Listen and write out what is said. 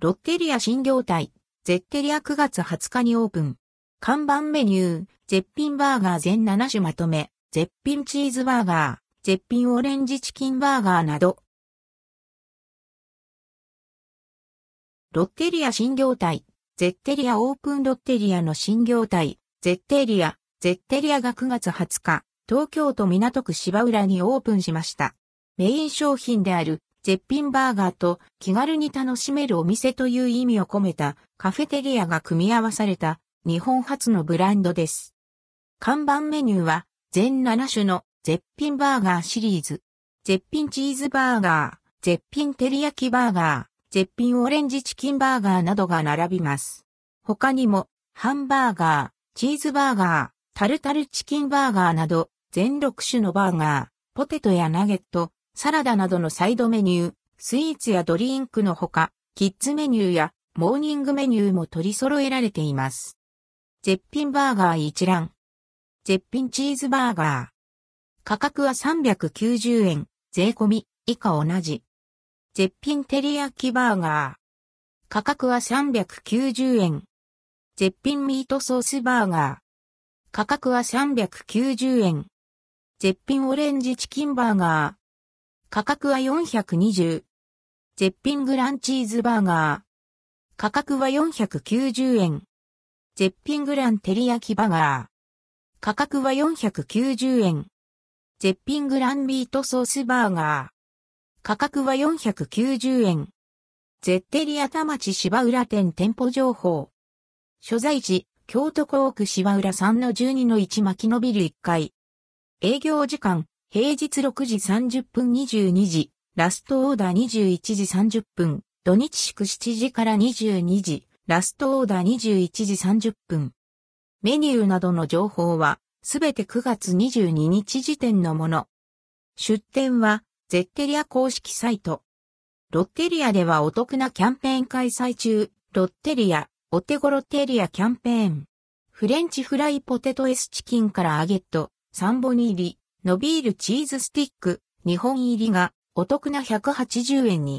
ロッテリア新業態、ゼッテリア9月20日にオープン。看板メニュー、絶品バーガー全7種まとめ、絶品チーズバーガー、絶品オレンジチキンバーガーなど。ロッテリア新業態、ゼッテリアオープンロッテリアの新業態、ゼッテリア、ゼッテリアが9月20日、東京都港区芝浦にオープンしました。メイン商品である絶品バーガーと気軽に楽しめるお店という意味を込めたカフェテリアが組み合わされた日本初のブランドです。看板メニューは全7種の絶品バーガーシリーズ。絶品チーズバーガー、絶品照り焼きバーガー、絶品オレンジチキンバーガーなどが並びます。他にもハンバーガー、チーズバーガー、タルタルチキンバーガーなど全6種のバーガー、ポテトやナゲット、サラダなどのサイドメニュー、スイーツやドリンクのほか、キッズメニューやモーニングメニューも取り揃えられています。絶品バーガー一覧。絶品チーズバーガー。価格は390円、税込み、以下同じ。絶品照り焼きバーガー。価格は390円。絶品ミートソースバーガー。価格は390円。絶品オレンジチキンバーガー。価格は420。絶品グランチーズバーガー。価格は490円。絶品グラン照り焼きバーガー。価格は490円。絶品グランビートソースバーガー。価格は490円。ゼッテリア田町芝浦店店舗情報。所在地、京都港区芝浦3-12-1牧野ビル1階。営業時間、平日6時30分22時、ラストオーダー21時30分、土日祝7時から22時、ラストオーダー21時30分。メニューなどの情報は、すべて9月22日時点のもの。出店は、ゼッテリア公式サイト。ロッテリアではお得なキャンペーン開催中、ロッテリア、お手頃テリアキャンペーン。フレンチフライポテト S チキンからアゲット、3本入り、伸びるチーズスティック、2本入りがお得な180円に、